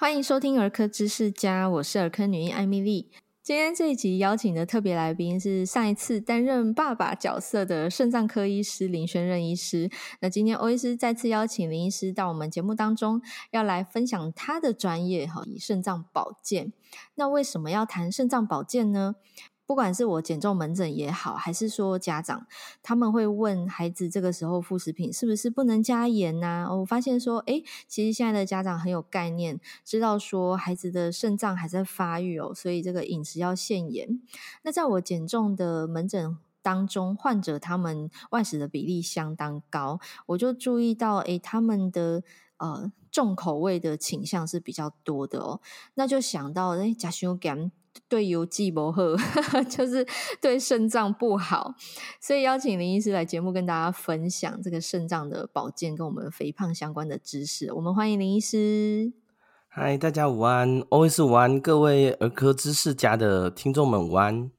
欢迎收听儿科知识家，我是儿科女医艾米丽。今天这一集邀请的特别来宾是上一次担任爸爸角色的肾脏科医师林轩任医师。那今天欧医师再次邀请林医师到我们节目当中，要来分享他的专业哈，以肾脏保健。那为什么要谈肾脏保健呢？不管是我减重门诊也好，还是说家长他们会问孩子这个时候副食品是不是不能加盐啊？我发现说，诶，其实现在的家长很有概念，知道说孩子的肾脏还在发育哦，所以这个饮食要限盐。那在我减重的门诊当中，患者他们外食的比例相当高，我就注意到，诶，他们的呃重口味的倾向是比较多的哦，那就想到，诶，加修减。对油剂不好，就是对肾脏不好，所以邀请林医师来节目跟大家分享这个肾脏的保健跟我们肥胖相关的知识。我们欢迎林医师。嗨，大家午安，always 午安，各位儿科知识家的听众们午安。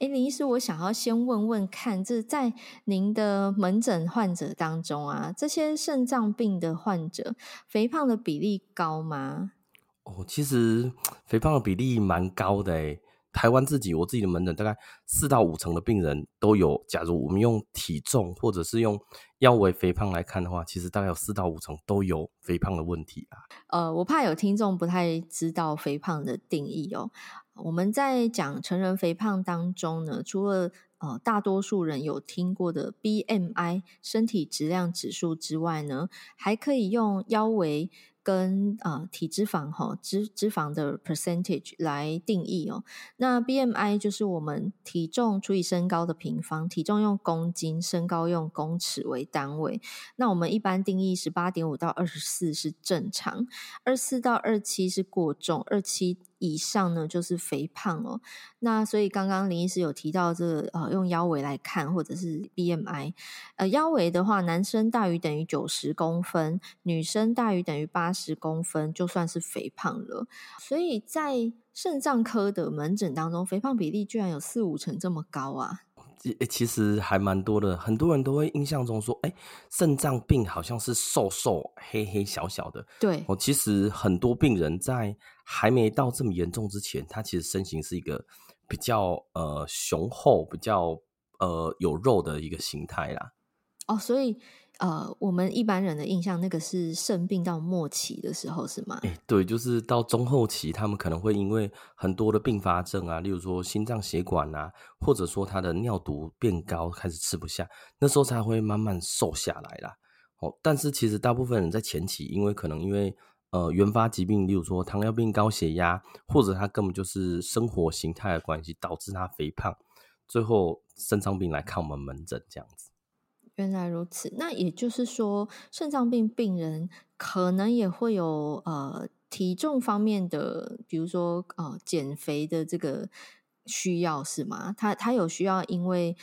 哎，林医师，我想要先问问看，这在您的门诊患者当中啊，这些肾脏病的患者，肥胖的比例高吗？哦，其实肥胖的比例蛮高的诶。台湾自己，我自己的门诊大概四到五成的病人都有。假如我们用体重或者是用腰围肥胖来看的话，其实大概有四到五成都有肥胖的问题啊。呃，我怕有听众不太知道肥胖的定义哦。我们在讲成人肥胖当中呢，除了呃大多数人有听过的 BMI 身体质量指数之外呢，还可以用腰围。跟啊体脂肪哈脂脂肪的 percentage 来定义哦。那 BMI 就是我们体重除以身高的平方，体重用公斤，身高用公尺为单位。那我们一般定义十八点五到二十四是正常，二四到二七是过重，二七。以上呢就是肥胖哦，那所以刚刚林医师有提到这个呃用腰围来看或者是 BMI，呃腰围的话，男生大于等于九十公分，女生大于等于八十公分就算是肥胖了。所以在肾脏科的门诊当中，肥胖比例居然有四五成这么高啊！其实还蛮多的，很多人都会印象中说，哎，肾脏病好像是瘦瘦、黑黑小小的。对，哦，其实很多病人在还没到这么严重之前，他其实身形是一个比较呃雄厚、比较呃有肉的一个形态啦。哦，所以。呃，我们一般人的印象，那个是肾病到末期的时候，是吗？欸，对，就是到中后期，他们可能会因为很多的并发症啊，例如说心脏血管啊，或者说他的尿毒变高，开始吃不下，那时候才会慢慢瘦下来啦。哦，但是其实大部分人在前期，因为可能因为呃原发疾病，例如说糖尿病、高血压，或者他根本就是生活形态的关系，导致他肥胖，最后肾脏病来看我们门诊这样子。原来如此，那也就是说，肾脏病病人可能也会有呃体重方面的，比如说呃减肥的这个需要是吗？他他有需要，因为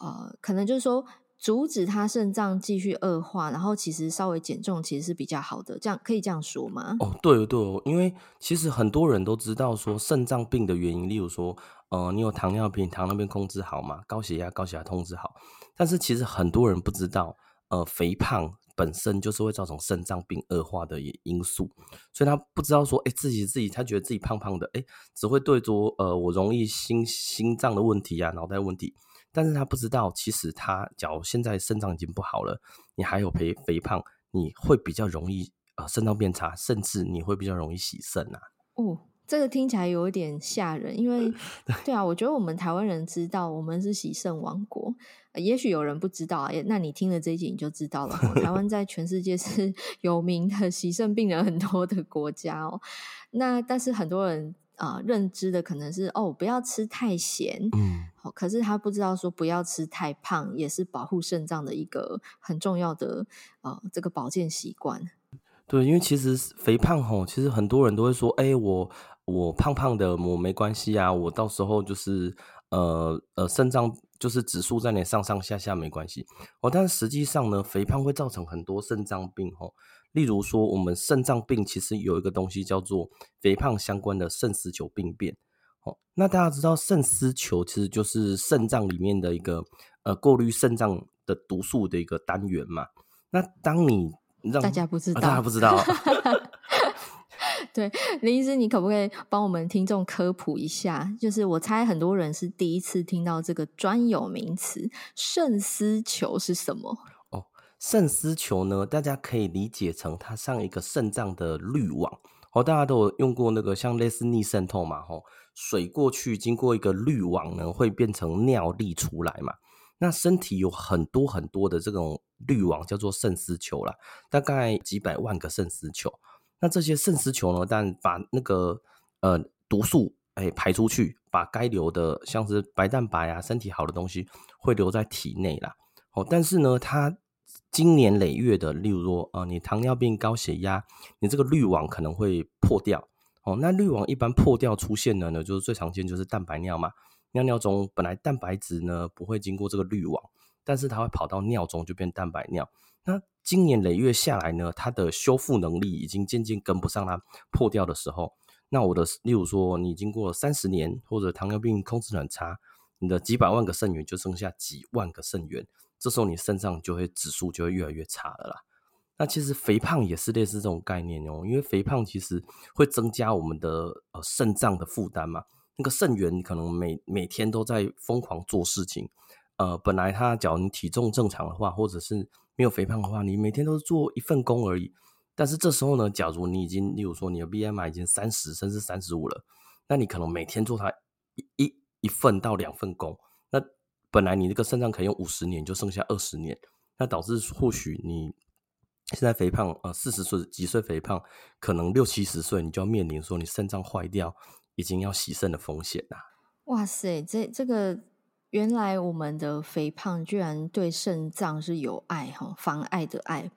呃可能就是说阻止他肾脏继续恶化，然后其实稍微减重其实是比较好的，这样可以这样说吗？哦，对哦对哦，因为其实很多人都知道说肾脏病的原因，例如说呃你有糖尿病，糖尿病控制好嘛？高血压，高血压控制好。但是其实很多人不知道，呃，肥胖本身就是会造成肾脏病恶化的因素，所以他不知道说，哎，自己自己，他觉得自己胖胖的，哎，只会对着，呃，我容易心心脏的问题啊，脑袋问题，但是他不知道，其实他假如现在肾脏已经不好了，你还有肥肥胖，你会比较容易，呃，肾脏变差，甚至你会比较容易洗肾啊。哦。这个听起来有一点吓人，因为 对啊，我觉得我们台湾人知道我们是洗肾王国，也许有人不知道啊，那你听了这一集你就知道了。台湾在全世界是 有名的洗肾病人很多的国家哦。那但是很多人啊、呃、认知的可能是哦，不要吃太咸，嗯，可是他不知道说不要吃太胖也是保护肾脏的一个很重要的呃这个保健习惯。对，因为其实肥胖吼，其实很多人都会说，哎，我。我胖胖的，我没关系啊，我到时候就是呃呃肾脏就是指数在那上上下下没关系哦，但实际上呢，肥胖会造成很多肾脏病哦，例如说我们肾脏病其实有一个东西叫做肥胖相关的肾丝球病变哦，那大家知道肾丝球其实就是肾脏里面的一个呃过滤肾脏的毒素的一个单元嘛，那当你让大家不知道，哦、大家不知道。对，林医师，你可不可以帮我们听众科普一下？就是我猜很多人是第一次听到这个专有名词“肾丝球”是什么？肾丝球呢，大家可以理解成它像一个肾脏的滤网。哦，大家都有用过那个像类似逆渗透嘛，吼，水过去经过一个滤网呢，会变成尿粒出来嘛。那身体有很多很多的这种滤网，叫做肾丝球啦，大概几百万个肾丝球。那这些肾丝球呢，但把那个呃毒素哎、排出去，把该留的像是白蛋白啊，身体好的东西会留在体内啦。哦，但是呢，它今年累月的，例如说呃你糖尿病、高血压，你这个滤网可能会破掉。哦，那滤网一般破掉出现的呢，就是最常见就是蛋白尿嘛。尿尿中本来蛋白质呢不会经过这个滤网，但是它会跑到尿中就变蛋白尿。那今年累月下来呢，它的修复能力已经渐渐跟不上它破掉的时候。那我的，例如说你经过三十年或者糖尿病控制很差，你的几百万个肾源就剩下几万个肾源，这时候你肾脏就会指数就会越来越差了啦。那其实肥胖也是类似这种概念哦，因为肥胖其实会增加我们的呃肾脏的负担嘛。那个肾源可能每每天都在疯狂做事情，呃，本来他假如你体重正常的话，或者是没有肥胖的话，你每天都是做一份工而已。但是这时候呢，假如你已经，例如说你的 BMI 已经三十甚至三十五了，那你可能每天做它一一一份到两份工，本来你这个肾脏可以用五十年，就剩下二十年，那导致或许你现在肥胖，呃，四十岁几岁肥胖，可能六七十岁你就要面临说你肾脏坏掉，已经要洗肾的风险啦。哇塞，这这个。原来我们的肥胖居然对肾脏是有碍哈，妨碍的碍。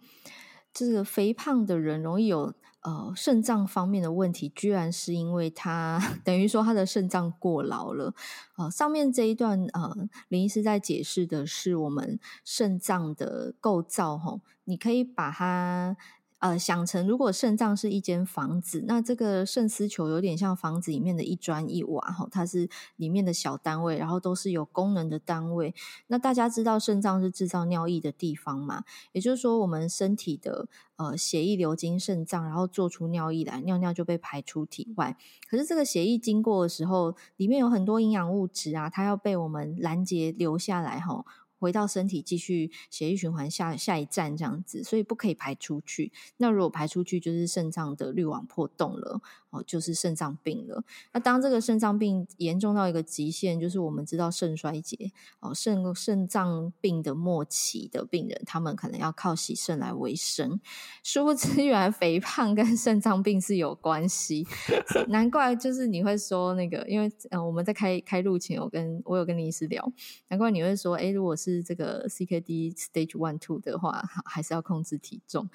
这个肥胖的人容易有呃肾脏方面的问题，居然是因为他 等于说他的肾脏过劳了。呃，上面这一段呃林医师在解释的是我们肾脏的构造吼，你可以把它。呃，想成如果肾脏是一间房子，那这个肾丝球有点像房子里面的一砖一瓦哈，它是里面的小单位，然后都是有功能的单位。那大家知道肾脏是制造尿液的地方嘛？也就是说，我们身体的呃血液流经肾脏，然后做出尿液来，尿尿就被排出体外。可是这个血液经过的时候，里面有很多营养物质啊，它要被我们拦截留下来哈。回到身体继续血液循环下下一站这样子，所以不可以排出去。那如果排出去，就是肾脏的滤网破洞了哦，就是肾脏病了。那当这个肾脏病严重到一个极限，就是我们知道肾衰竭哦，肾肾脏病的末期的病人，他们可能要靠洗肾来维生。殊不知，原来肥胖跟肾脏病是有关系。难怪就是你会说那个，因为呃我们在开开录前，我跟我有跟林医师聊，难怪你会说，哎，如果是这个 CKD Stage One Two 的话，还是要控制体重。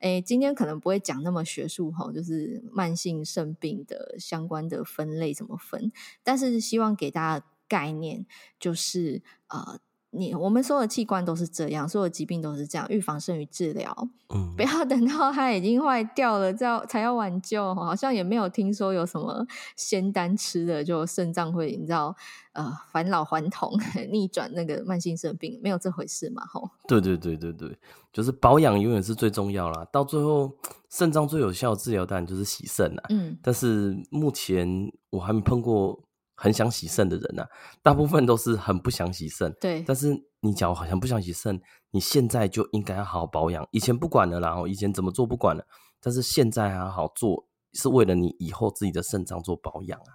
诶，今天可能不会讲那么学术哈，就是慢性肾病的相关的分类怎么分，但是希望给大家概念，就是呃。你我们所有的器官都是这样，所有疾病都是这样，预防胜于治疗。嗯，不要等到它已经坏掉了，再才要挽救。好像也没有听说有什么仙丹吃的就肾脏会你知道呃返老还童逆转那个慢性肾病，没有这回事嘛？吼。对对对对对，就是保养永远是最重要啦。到最后肾脏最有效的治疗当然就是洗肾啦。嗯，但是目前我还没碰过。很想洗肾的人呐、啊，大部分都是很不想洗肾。对，但是你假如好像不想洗肾，你现在就应该要好好保养。以前不管了，然后以前怎么做不管了，但是现在还好好做，是为了你以后自己的肾脏做保养啊。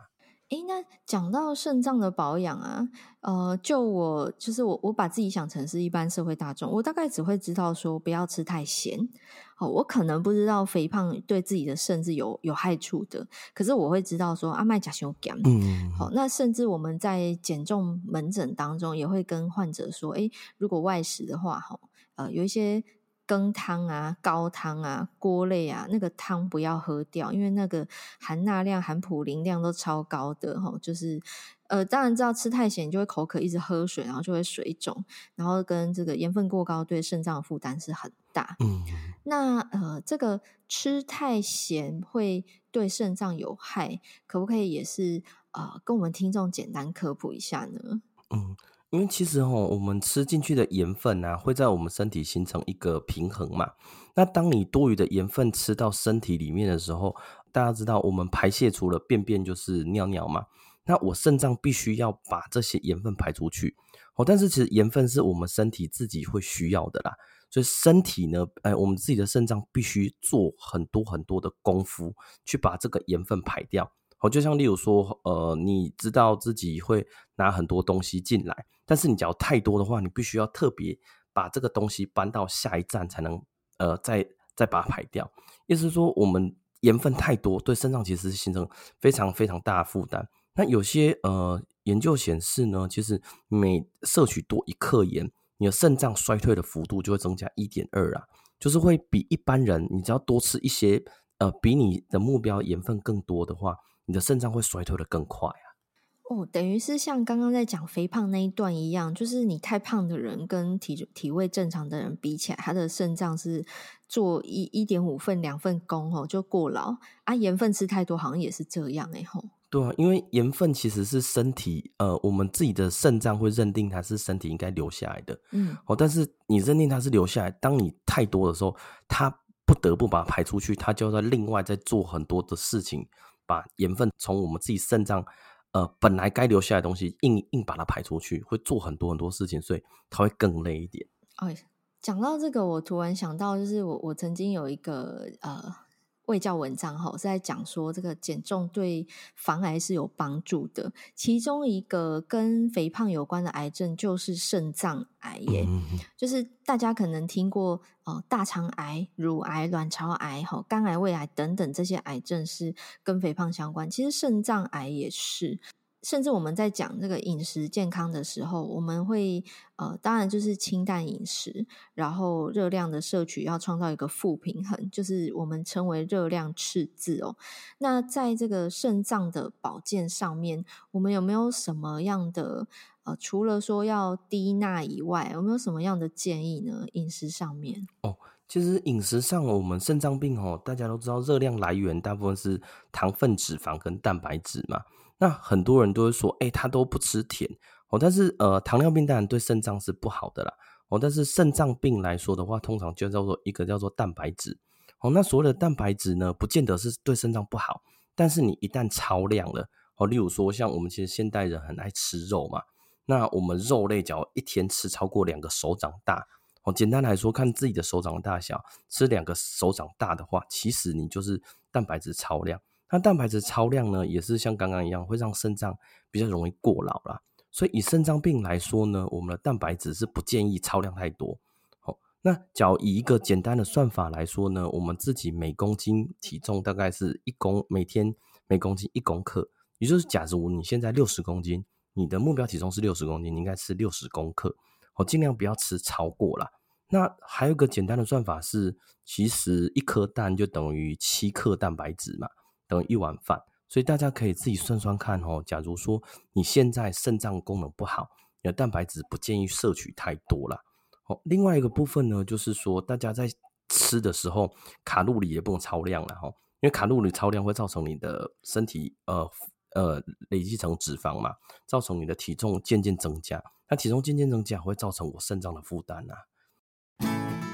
哎，那讲到肾脏的保养啊，呃，就我就是我，我把自己想成是一般社会大众，我大概只会知道说不要吃太咸。哦，我可能不知道肥胖对自己的肾是有有害处的，可是我会知道说阿麦甲熊肝。嗯，好，那甚至我们在减重门诊当中也会跟患者说，哎，如果外食的话，哈，呃，有一些。羹汤啊、高汤啊、锅类啊，那个汤不要喝掉，因为那个含钠量、含普林量都超高的哈。就是呃，当然知道吃太咸就会口渴，一直喝水，然后就会水肿，然后跟这个盐分过高对肾脏的负担是很大。嗯，那呃，这个吃太咸会对肾脏有害，可不可以也是呃，跟我们听众简单科普一下呢？嗯。因为其实齁，我们吃进去的盐分啊，会在我们身体形成一个平衡嘛。那当你多余的盐分吃到身体里面的时候，大家知道，我们排泄除了便便就是尿尿嘛，那我肾脏必须要把这些盐分排出去。哦，但是其实盐分是我们身体自己会需要的啦，所以身体呢，哎，我们自己的肾脏必须做很多很多的功夫去把这个盐分排掉。哦，就像例如说，呃，你知道自己会拿很多东西进来，但是你只要太多的话，你必须要特别把这个东西搬到下一站才能，呃，再再把它排掉。意思是说，我们盐分太多，对肾脏其实是形成非常非常大的负担。那有些呃。研究显示呢，其实每摄取多一克盐，你的肾脏衰退的幅度就会增加一点二啊，就是会比一般人，你只要多吃一些，呃，比你的目标盐分更多的话，你的肾脏会衰退的更快。哦，等于是像刚刚在讲肥胖那一段一样，就是你太胖的人跟体体位正常的人比起来，他的肾脏是做一一点五份两份工哦，就过劳啊。盐分吃太多，好像也是这样哎吼。对啊，因为盐分其实是身体呃，我们自己的肾脏会认定它是身体应该留下来的，嗯，哦，但是你认定它是留下来，当你太多的时候，它不得不把它排出去，它就要在另外再做很多的事情，把盐分从我们自己肾脏呃本来该留下来的东西硬硬把它排出去，会做很多很多事情，所以他会更累一点。哎，讲到这个，我突然想到，就是我我曾经有一个呃。卫教文章哈是在讲说，这个减重对防癌是有帮助的。其中一个跟肥胖有关的癌症就是肾脏癌耶，就是大家可能听过哦，大肠癌、乳癌、卵巢癌、哈肝癌、胃癌等等这些癌症是跟肥胖相关，其实肾脏癌也是。甚至我们在讲这个饮食健康的时候，我们会呃，当然就是清淡饮食，然后热量的摄取要创造一个负平衡，就是我们称为热量赤字哦。那在这个肾脏的保健上面，我们有没有什么样的呃，除了说要低钠以外，有没有什么样的建议呢？饮食上面哦，其实饮食上我们肾脏病哦，大家都知道热量来源大部分是糖分、脂肪跟蛋白质嘛。那很多人都会说，哎、他都不吃甜哦。但是，呃，糖尿病当然对肾脏是不好的啦。哦，但是肾脏病来说的话，通常就叫做一个叫做蛋白质。哦，那所谓的蛋白质呢，不见得是对肾脏不好。但是你一旦超量了，哦，例如说像我们其实现代人很爱吃肉嘛，那我们肉类只要一天吃超过两个手掌大，哦，简单来说，看自己的手掌大小，吃两个手掌大的话，其实你就是蛋白质超量。那蛋白质超量呢，也是像刚刚一样，会让肾脏比较容易过劳啦。所以以肾脏病来说呢，我们的蛋白质是不建议超量太多。好，那假如以一个简单的算法来说呢，我们自己每公斤体重大概是一公每天每公斤一公克，也就是假如你现在六十公斤，你的目标体重是六十公斤，你应该吃六十公克，好，尽量不要吃超过啦。那还有个简单的算法是，其实一颗蛋就等于七克蛋白质嘛。等于一碗饭，所以大家可以自己算算看哦。假如说你现在肾脏功能不好，你的蛋白质不建议摄取太多了。哦，另外一个部分呢，就是说大家在吃的时候，卡路里也不能超量了哈，因为卡路里超量会造成你的身体呃呃累积成脂肪嘛，造成你的体重渐渐增加。那体重渐渐增加会造成我肾脏的负担啊。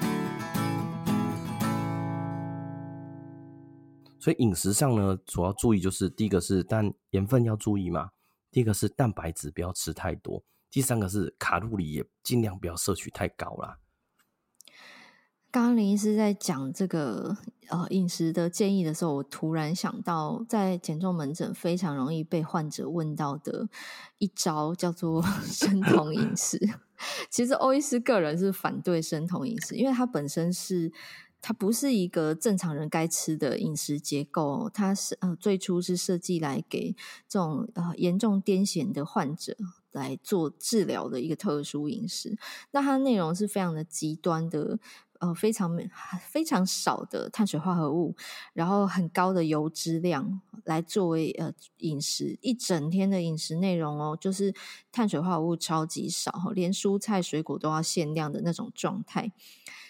所以饮食上呢，主要注意就是第一个是但盐分要注意嘛，第一个是蛋白质不要吃太多，第三个是卡路里也尽量不要摄取太高啦。刚刚林医师在讲这个呃饮食的建议的时候，我突然想到，在减重门诊非常容易被患者问到的一招叫做 生酮饮食。其实欧医师个人是反对生酮饮食，因为它本身是。它不是一个正常人该吃的饮食结构，它是呃最初是设计来给这种呃严重癫痫的患者来做治疗的一个特殊饮食。那它的内容是非常的极端的，呃非常非常少的碳水化合物，然后很高的油脂量来作为呃饮食一整天的饮食内容哦，就是碳水化合物超级少，连蔬菜水果都要限量的那种状态。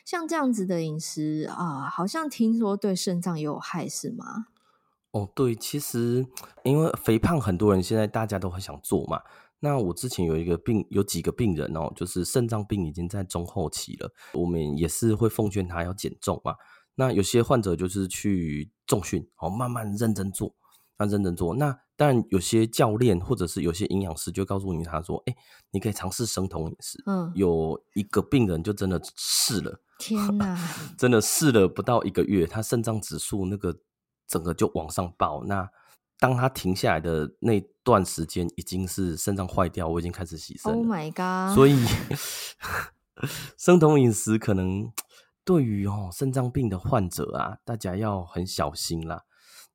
像这样子的饮食啊，好像听说对肾脏有害，是吗？哦，对，其实因为肥胖，很多人现在大家都很想做嘛。那我之前有一个病，有几个病人哦，就是肾脏病已经在中后期了，我们也是会奉劝他要减重嘛。那有些患者就是去重训，哦，慢慢认真做，那认真做。那当然有些教练或者是有些营养师就告诉你，他说：“哎，你可以尝试生酮饮食。”嗯，有一个病人就真的试了，天哪，真的试了不到一个月，他肾脏指数那个整个就往上报。那当他停下来的那段时间，已经是肾脏坏掉，我已经开始洗肾。Oh my god！所以生酮饮食可能对于哦肾脏病的患者啊，大家要很小心啦。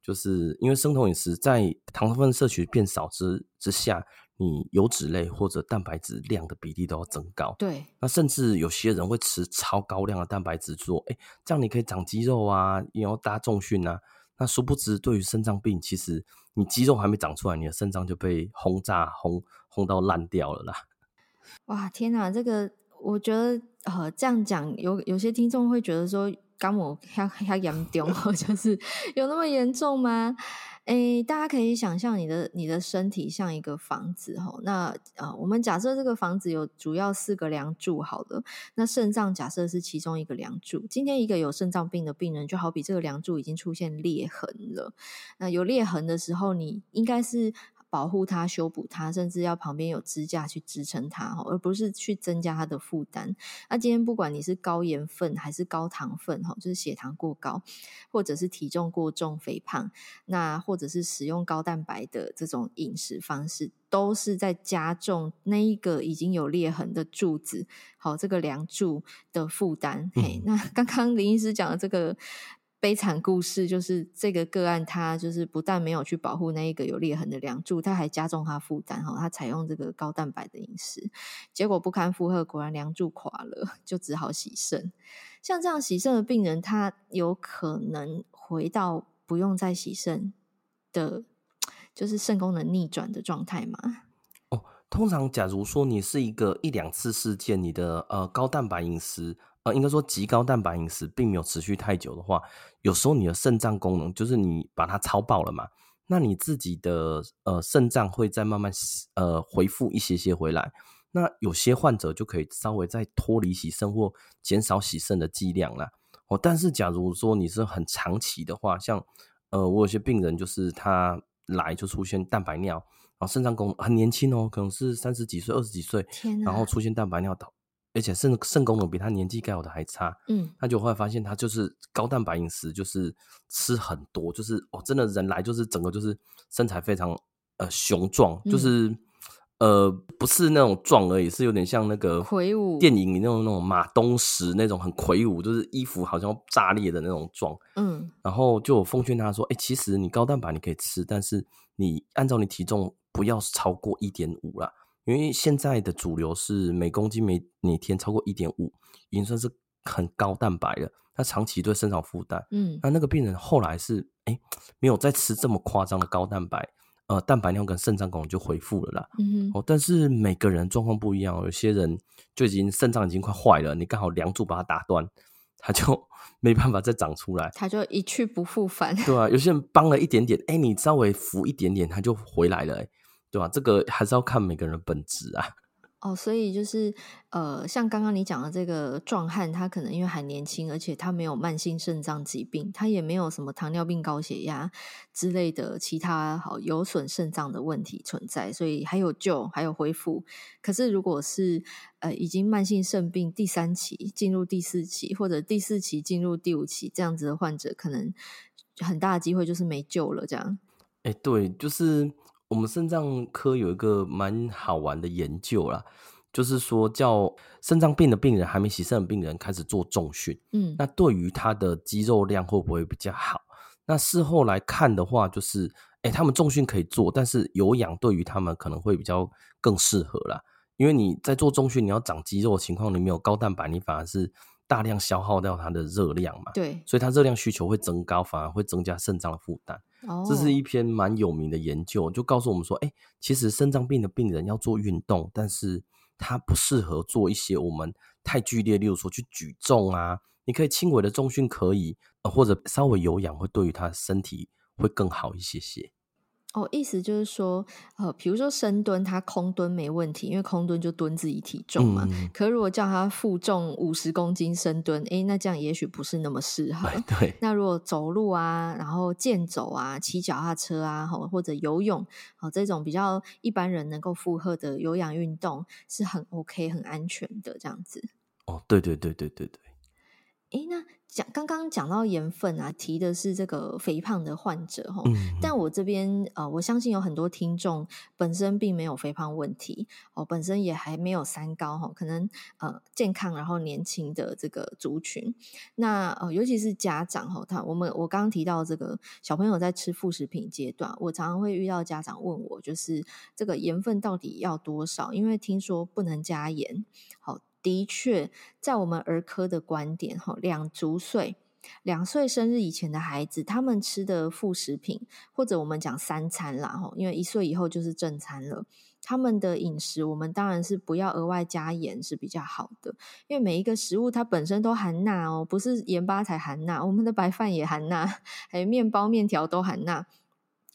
就是因为生酮饮食在糖分摄取变少之之下，你油脂类或者蛋白质量的比例都要增高。对，那甚至有些人会吃超高量的蛋白质，说：“哎，这样你可以长肌肉啊，然后搭重训啊。”那殊不知，对于肾脏病，其实你肌肉还没长出来，你的肾脏就被轰炸轰轰到烂掉了啦！哇，天哪，这个我觉得呃，这样讲有有些听众会觉得说，肝膜还还严重，就是有那么严重吗？诶，大家可以想象你的你的身体像一个房子哈，那呃，我们假设这个房子有主要四个梁柱，好了，那肾脏假设是其中一个梁柱。今天一个有肾脏病的病人，就好比这个梁柱已经出现裂痕了。那有裂痕的时候，你应该是。保护它、修补它，甚至要旁边有支架去支撑它，而不是去增加它的负担。那今天不管你是高盐分还是高糖分，哈，就是血糖过高，或者是体重过重、肥胖，那或者是使用高蛋白的这种饮食方式，都是在加重那一个已经有裂痕的柱子，好，这个梁柱的负担。嗯、嘿，那刚刚林医师讲的这个。悲惨故事就是这个个案，他就是不但没有去保护那一个有裂痕的梁柱，他还加重他负担哈。他采用这个高蛋白的饮食，结果不堪负荷，果然梁柱垮了，就只好洗肾。像这样洗肾的病人，他有可能回到不用再洗肾的，就是肾功能逆转的状态吗？哦，通常假如说你是一个一两次事件，你的呃高蛋白饮食。呃，应该说极高蛋白饮食并没有持续太久的话，有时候你的肾脏功能就是你把它超爆了嘛，那你自己的呃肾脏会再慢慢呃恢复一些些回来。那有些患者就可以稍微再脱离洗肾或减少洗肾的剂量啦。哦，但是假如说你是很长期的话，像呃我有些病人就是他来就出现蛋白尿，然后肾脏功能很年轻哦，可能是三十几岁、二十几岁，然后出现蛋白尿倒。而且肾肾功能比他年纪该有的还差，嗯，他就后来发现他就是高蛋白饮食，就是吃很多，就是哦，真的人来就是整个就是身材非常呃雄壮，就是、嗯、呃不是那种壮而已，是有点像那个魁梧。电影里那种那种马东石那种很魁梧，就是衣服好像炸裂的那种壮，嗯，然后就奉劝他说，哎、欸，其实你高蛋白你可以吃，但是你按照你体重不要超过一点五啦。因为现在的主流是每公斤每每天超过一点五，已经算是很高蛋白了。他长期对肾脏负担，嗯，那那个病人后来是哎没有再吃这么夸张的高蛋白，呃，蛋白尿跟肾脏功能就恢复了啦。嗯哼，哦，但是每个人状况不一样，有些人就已经肾脏已经快坏了，你刚好梁柱把它打断，他就 没办法再长出来，他就一去不复返。对啊，有些人帮了一点点，哎，你稍微扶一点点，他就回来了，哎。对吧？这个还是要看每个人的本质啊。哦，所以就是呃，像刚刚你讲的这个壮汉，他可能因为还年轻，而且他没有慢性肾脏疾病，他也没有什么糖尿病、高血压之类的其他好有损肾脏的问题存在，所以还有救，还有恢复。可是如果是呃已经慢性肾病第三期进入第四期，或者第四期进入第五期这样子的患者，可能很大的机会就是没救了。这样，哎，对，就是。我们肾脏科有一个蛮好玩的研究啦，就是说叫肾脏病的病人还没洗肾的病人开始做重训，嗯，那对于他的肌肉量会不会比较好？那事后来看的话，就是，哎，他们重训可以做，但是有氧对于他们可能会比较更适合啦，因为你在做重训，你要长肌肉的情况，你没有高蛋白，你反而是大量消耗掉它的热量嘛，对，所以它热量需求会增高，反而会增加肾脏的负担。这是一篇蛮有名的研究，就告诉我们说，哎，其实肾脏病的病人要做运动，但是他不适合做一些我们太剧烈，例如说去举重啊，你可以轻微的重训可以，或者稍微有氧会对于他身体会更好一些些。哦，意思就是说，呃，比如说深蹲，他空蹲没问题，因为空蹲就蹲自己体重嘛。嗯、可如果叫他负重五十公斤深蹲，诶，那这样也许不是那么适合。对。那如果走路啊，然后健走啊，骑脚踏车啊，或者游泳，哦，这种比较一般人能够负荷的有氧运动，是很 OK、很安全的这样子。哦，对对对对对对。诶，那。讲刚刚讲到盐分啊，提的是这个肥胖的患者哈，嗯嗯，但我这边呃，我相信有很多听众本身并没有肥胖问题哦，本身也还没有三高哈，可能呃健康然后年轻的这个族群，那呃尤其是家长哈，他我们我刚刚提到这个小朋友在吃副食品阶段，我常常会遇到家长问我，就是这个盐分到底要多少？因为听说不能加盐，好。的确，在我们儿科的观点，哈，两足岁、两岁生日以前的孩子，他们吃的副食品，或者我们讲三餐啦，哈，因为一岁以后就是正餐了。他们的饮食，我们当然是不要额外加盐是比较好的，因为每一个食物它本身都含钠哦，不是盐巴才含钠，我们的白饭也含钠，还有面包、面条都含钠。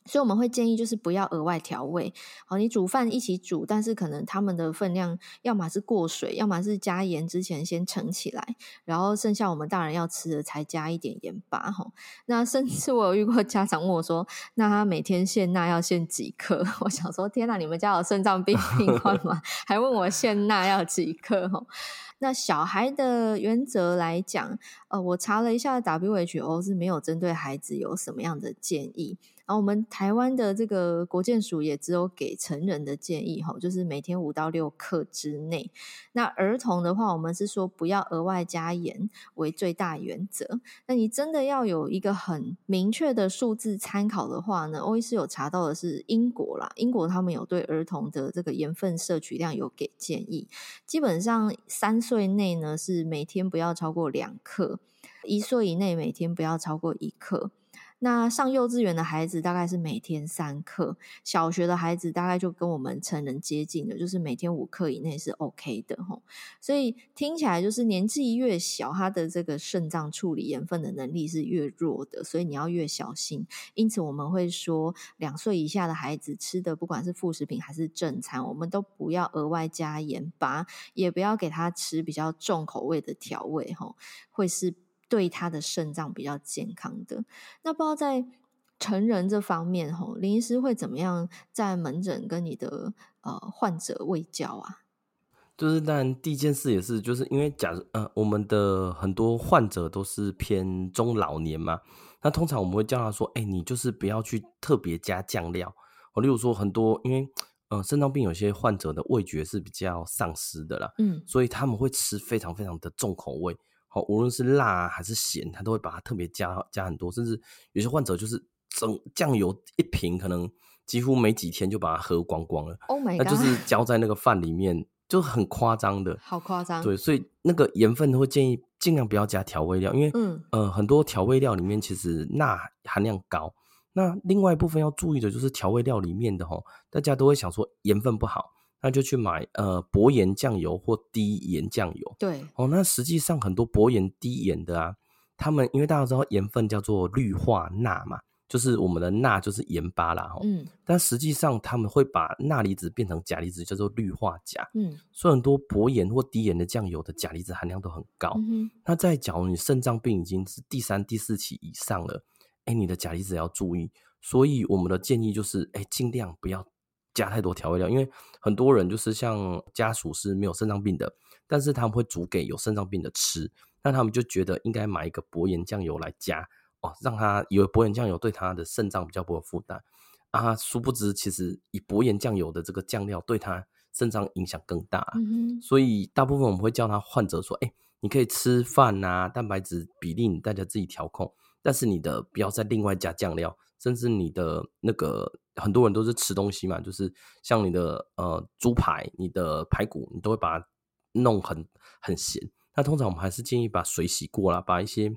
所以我们会建议，就是不要额外调味。好，你煮饭一起煮，但是可能他们的分量，要么是过水，要么是加盐之前先盛起来，然后剩下我们大人要吃的才加一点盐巴。哈，那甚至我有遇过家长问我说：“那他每天限钠要限几克？” 我想说：“天哪，你们家有肾脏病 病患吗？还问我限钠要几克？”哈。那小孩的原则来讲，呃，我查了一下，WHO 是没有针对孩子有什么样的建议。然后我们台湾的这个国健署也只有给成人的建议，哈，就是每天五到六克之内。那儿童的话，我们是说不要额外加盐为最大原则。那你真的要有一个很明确的数字参考的话呢，欧医师有查到的是英国啦，英国他们有对儿童的这个盐分摄取量有给建议，基本上三岁内呢是每天不要超过两克，一岁以内每天不要超过一克。那上幼稚园的孩子大概是每天三克，小学的孩子大概就跟我们成人接近的，就是每天五克以内是 OK 的吼。所以听起来就是年纪越小，他的这个肾脏处理盐分的能力是越弱的，所以你要越小心。因此我们会说，两岁以下的孩子吃的不管是副食品还是正餐，我们都不要额外加盐巴，也不要给他吃比较重口味的调味吼，会是。对他的肾脏比较健康的，那不知道在成人这方面，吼林医师会怎么样在门诊跟你的呃患者喂教啊？就是，当然第一件事也是，就是因为假如呃，我们的很多患者都是偏中老年嘛，那通常我们会叫他说，哎，你就是不要去特别加酱料，哦，例如说很多，因为呃，肾脏病有些患者的味觉是比较丧失的啦，嗯，所以他们会吃非常非常的重口味。好，无论是辣还是咸，他都会把它特别加加很多，甚至有些患者就是整酱油一瓶，可能几乎没几天就把它喝光光了。Oh my god！那就是 浇在那个饭里面，就很夸张的。好夸张。对，所以那个盐分都会建议尽量不要加调味料，因为嗯呃很多调味料里面其实钠含量高。那另外一部分要注意的就是调味料里面的哈，大家都会想说盐分不好。那就去买呃薄盐酱油或低盐酱油。对哦，那实际上很多薄盐低盐的啊，他们因为大家知道盐分叫做氯化钠嘛，就是我们的钠就是盐巴啦哦。嗯。但实际上他们会把钠离子变成钾离子，叫做氯化钾。嗯。所以很多薄盐或低盐的酱油的钾离子含量都很高。嗯。那在假如你肾脏病已经是第三、第四期以上了，哎，你的钾离子要注意。所以我们的建议就是，哎，尽量不要。加太多调味料，因为很多人就是像家属是没有肾脏病的，但是他们会煮给有肾脏病的吃，那他们就觉得应该买一个薄盐酱油来加哦，让他以为薄盐酱油对他的肾脏比较不会负担啊，殊不知其实以薄盐酱油的这个酱料对他肾脏影响更大，嗯，所以大部分我们会叫他患者说，哎，你可以吃饭啊，蛋白质比例你大家自己调控，但是你的不要再另外加酱料。甚至你的那个很多人都是吃东西嘛，就是像你的呃猪排、你的排骨，你都会把它弄很很咸。那通常我们还是建议把水洗过了，把一些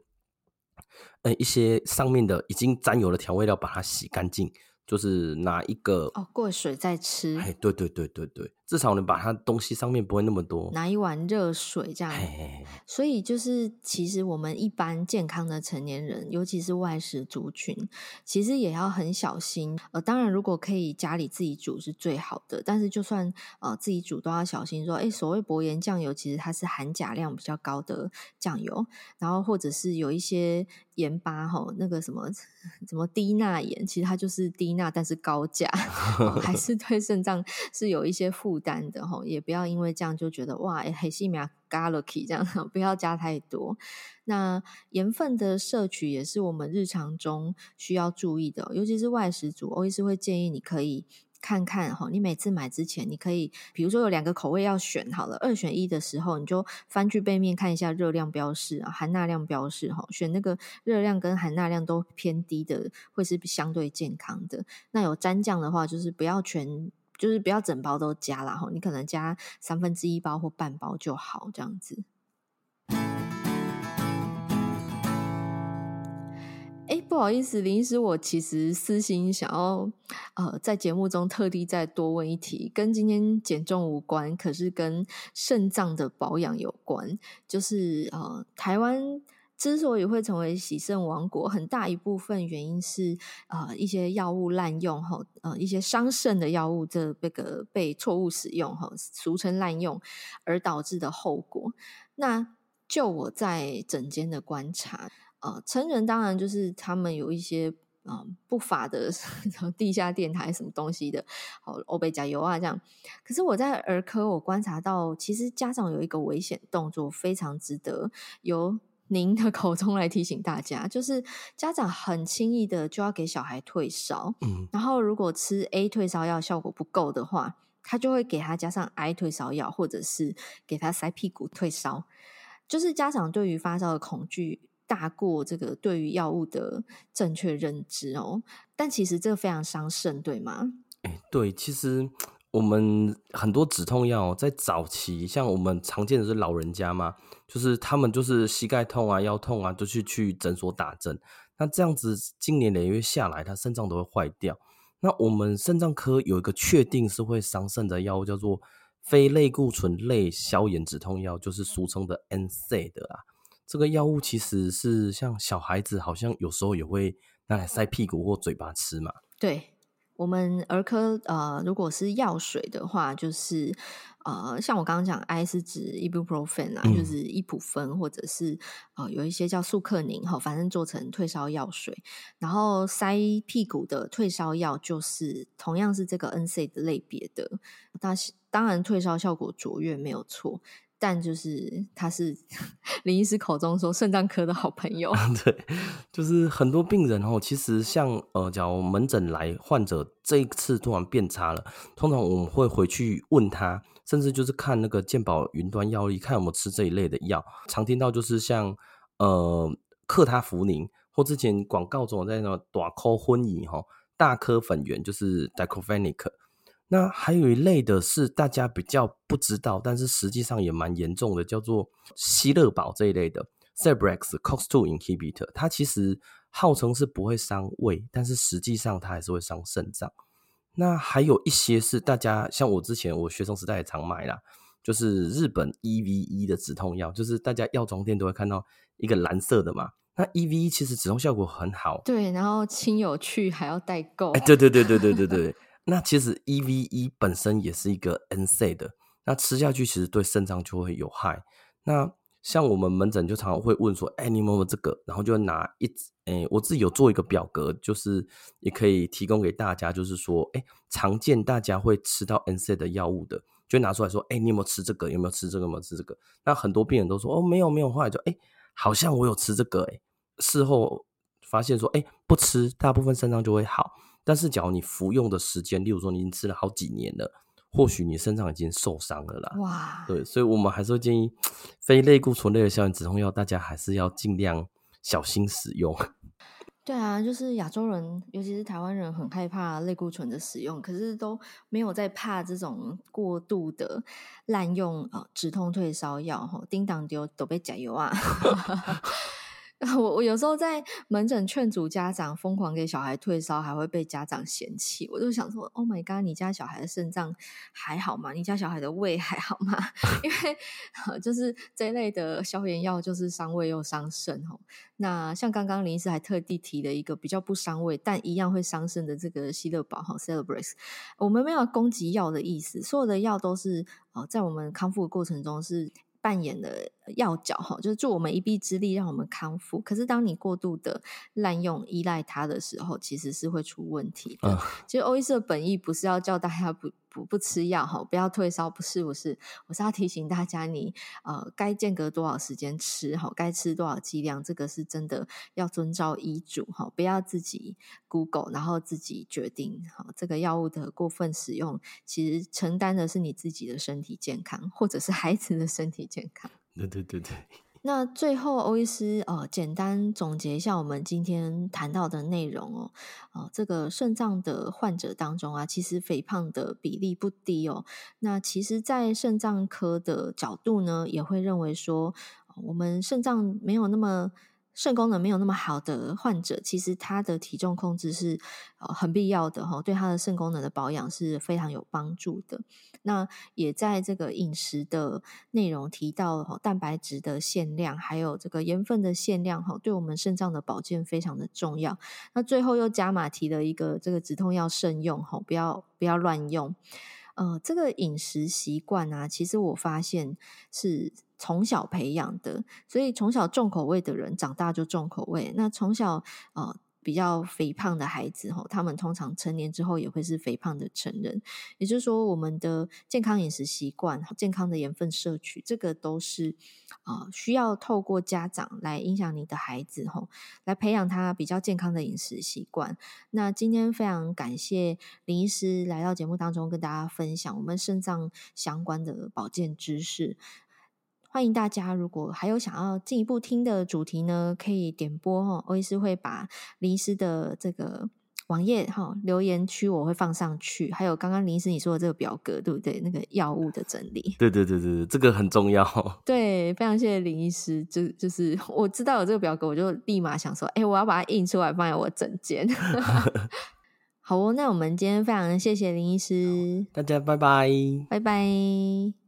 呃一些上面的已经沾油的调味料把它洗干净，就是拿一个哦过水再吃。哎，对对对对对，至少你把它东西上面不会那么多，拿一碗热水这样。嘿嘿嘿，所以就是，其实我们一般健康的成年人，尤其是外食族群，其实也要很小心。呃，当然，如果可以家里自己煮是最好的，但是就算呃自己煮都要小心。说，哎，所谓薄盐酱油，其实它是含钾量比较高的酱油，然后或者是有一些。盐巴哈，那个什么什么低钠盐，其实它就是低钠，但是高钾，还是对肾脏是有一些负担的哈。也不要因为这样就觉得哇，黑细苗加了去这样，不要加太多。那盐分的摄取也是我们日常中需要注意的，尤其是外食族，欧医师会建议你可以。看看哈，你每次买之前，你可以比如说有两个口味要选好了，二选一的时候，你就翻去背面看一下热量标示啊，含钠量标示哈，选那个热量跟含钠量都偏低的，会是相对健康的。那有蘸酱的话，就是不要全，就是不要整包都加啦哈，你可能加三分之一包或半包就好，这样子。哎，不好意思，林医师，我其实私心想要，呃，在节目中特地再多问一题，跟今天减重无关，可是跟肾脏的保养有关。就是呃，台湾之所以会成为洗肾王国，很大一部分原因是呃一些药物滥用后，呃一些伤肾的药物这这个被错误使用哈，俗称滥用而导致的后果。那就我在诊间的观察。呃，成人当然就是他们有一些啊、不法的地下电台什么东西的，哦，欧贝加油啊这样。可是我在儿科，我观察到，其实家长有一个危险动作，非常值得由您的口中来提醒大家，就是家长很轻易的就要给小孩退烧，嗯，然后如果吃 A 退烧药效果不够的话，他就会给他加上 I 退烧药，或者是给他塞屁股退烧，就是家长对于发烧的恐惧。大过这个对于药物的正确认知哦，但其实这个非常伤肾，对吗？哎，对，其实我们很多止痛药在早期，像我们常见的是老人家嘛，就是他们就是膝盖痛啊、腰痛啊，都去去诊所打针。那这样子经年累月下来，他肾脏都会坏掉。那我们肾脏科有一个确定是会伤肾的药物，叫做非类固醇类消炎止痛药，就是俗称的 NSA 的啊。这个药物其实是像小孩子，好像有时候也会拿来塞屁股或嘴巴吃嘛。对，我们儿科呃，如果是药水的话，就是呃，像我刚刚讲，I 是指 ibuprofen 啊，嗯、就是伊普芬，或者是呃，有一些叫速克宁哈，反正做成退烧药水。然后塞屁股的退烧药，就是同样是这个 NSAID 类别的，但是当然退烧效果卓越，没有错。但就是他是 林医师口中说肾脏科的好朋友，对，就是很多病人哦，其实像呃，假如门诊来患者这一次突然变差了，通常我们会回去问他，甚至就是看那个健保云端药历，看有没有吃这一类的药。常听到就是像呃克他福宁，或之前广告中在那大颗粉圆哈，大颗粉圆就是 Diclofenac。那还有一类的是大家比较不知道，但是实际上也蛮严重的，叫做希乐宝这一类的 Celebrex COX-2 inhibitor，它其实号称是不会伤胃，但是实际上它还是会伤肾脏。那还有一些是大家像我之前我学生时代也常买啦，就是日本 EVE 的止痛药，就是大家药妆店都会看到一个蓝色的嘛。那 EVE 其实止痛效果很好，对，然后亲友去还要代购，哎，对对对对对对对。那其实 EVE 本身也是一个 NC 的，那吃下去其实对肾脏就会有害。那像我们门诊就常常会问说，哎、欸，你有没有这个？然后就拿一，哎、我自己有做一个表格，就是也可以提供给大家，就是说，哎、常见大家会吃到 NC 的药物的，就拿出来说，哎、你有没有吃这个？有没有吃这个？有没有吃这个？那很多病人都说，哦，没有没有，后来就，哎、好像我有吃这个、欸，哎，事后发现说，哎、不吃，大部分肾脏就会好。但是，假如你服用的时间，例如说你已经吃了好几年了，或许你身上已经受伤了啦。哇，对，所以我们还是会建议非类固醇类的消炎止痛药，大家还是要尽量小心使用。对啊，就是亚洲人，尤其是台湾人，很害怕类固醇的使用，可是都没有在怕这种过度的滥用啊、呃，止痛退烧药。哈，叮当丢都被加油啊。我我有时候在门诊劝阻家长疯狂给小孩退烧，还会被家长嫌弃。我就想说，Oh my god，你家小孩的肾脏还好吗？你家小孩的胃还好吗？因为 就是这一类的消炎药，就是伤胃又伤肾哦。那像刚刚林医师还特地提了一个比较不伤胃，但一样会伤肾的这个希乐宝哈 Celebrex，我们没有攻击药的意思，所有的药都是在我们康复的过程中是。扮演的要角哈，就是助我们一臂之力，让我们康复。可是当你过度的滥用、依赖它的时候，其实是会出问题的。Uh. 其实欧医师的本意不是要叫大家不不不吃药哈，不要退烧，不是不是，我是要提醒大家你，你呃该间隔多少时间吃哈，该吃多少剂量，这个是真的要遵照医嘱哈，不要自己 Google 然后自己决定哈。这个药物的过分使用，其实承担的是你自己的身体健康，或者是孩子的身体健康。对对对对。那最后，欧医师呃，简单总结一下我们今天谈到的内容哦。呃，这个肾脏的患者当中啊，其实肥胖的比例不低哦。那其实，在肾脏科的角度呢，也会认为说，我们肾脏没有那么。肾功能没有那么好的患者，其实他的体重控制是呃很必要的哈，对他的肾功能的保养是非常有帮助的。那也在这个饮食的内容提到蛋白质的限量，还有这个盐分的限量哈，对我们肾脏的保健非常的重要。那最后又加码提了一个这个止痛药慎用哈，不要不要乱用。呃，这个饮食习惯啊，其实我发现是。从小培养的，所以从小重口味的人长大就重口味。那从小呃比较肥胖的孩子吼，他们通常成年之后也会是肥胖的成人。也就是说，我们的健康饮食习惯、健康的盐分摄取，这个都是啊、需要透过家长来影响你的孩子吼，来培养他比较健康的饮食习惯。那今天非常感谢林医师来到节目当中跟大家分享我们肾脏相关的保健知识。欢迎大家，如果还有想要进一步听的主题呢，可以点播哈，欧医师会把林医师的这个网页哈留言区我会放上去，还有刚刚林医师你说的这个表格，对不对？那个药物的整理，对对对对，这个很重要。对，非常谢谢林医师，就就是我知道有这个表格，我就立马想说，哎，我要把它印出来放在我整间。好哦，那我们今天非常谢谢林医师，大家拜拜，拜拜。